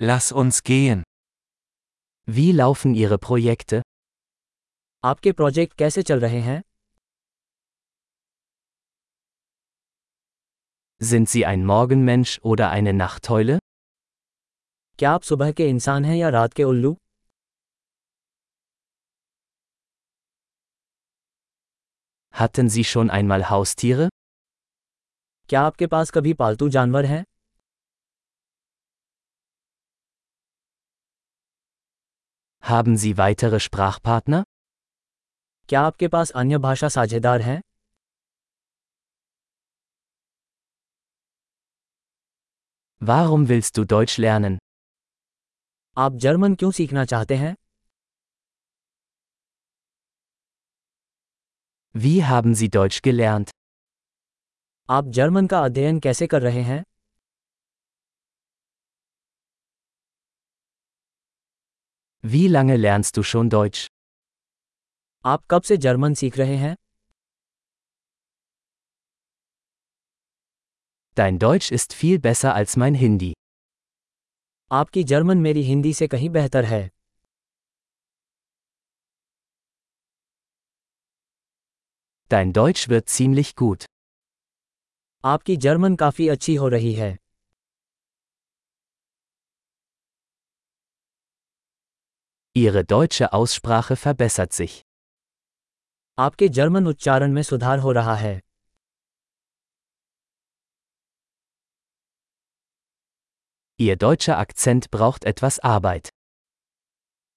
Lass uns gehen. Wie laufen Ihre Projekte? आपके project कैसे चल रहे हैं Sind Sie ein Morgenmensch oder eine Nachteule? क्या आप सुबह के इंसान हैं या रात के उल्लू Hatten Sie schon einmal Haustiere? क्या आपके पास कभी पालतू जानवर हैं Haben Sie weitere Sprachpartner? क्या आपके पास अन्य भाषा साझेदार हैं Warum willst du Deutsch lernen? आप जर्मन क्यों सीखना चाहते हैं Wie haben Sie Deutsch gelernt? आप जर्मन का अध्ययन कैसे कर रहे हैं Wie lange lernst du schon Deutsch? आप कब से जर्मन सीख रहे हैं Dein Deutsch ist viel besser als mein Hindi. आपकी जर्मन मेरी हिंदी से कहीं बेहतर है Dein Deutsch wird ziemlich gut. आपकी जर्मन काफी अच्छी हो रही है Ihre deutsche Aussprache verbessert sich. आपके जर्मन उच्चारण में सुधार हो रहा है Ihr deutscher Akzent braucht etwas Arbeit.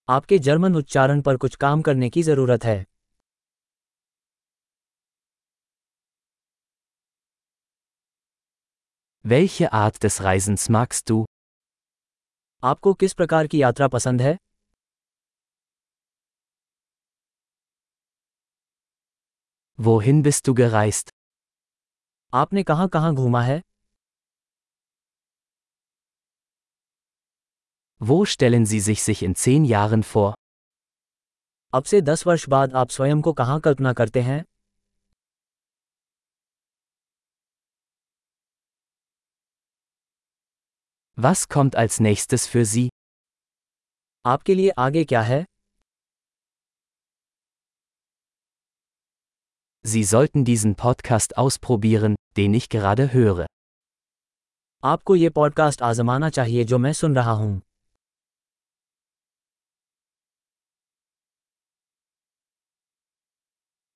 आपके जर्मन उच्चारण पर कुछ काम करने की जरूरत है Welche Art des Reisens magst du? आपको किस प्रकार की यात्रा पसंद है Wohin bist du gereist? आपने कहाँ कहाँ घूमा है Wo stellen Sie sich sich in zehn Jahren vor? अब से दस वर्ष बाद आप स्वयं को कहाँ कल्पना करते हैं Was kommt als nächstes für Sie? आपके लिए आगे क्या है Sie sollten diesen Podcast ausprobieren, den ich gerade höre. आपको ये पॉडकास्ट आजमाना चाहिए जो मैं सुन रहा हूँ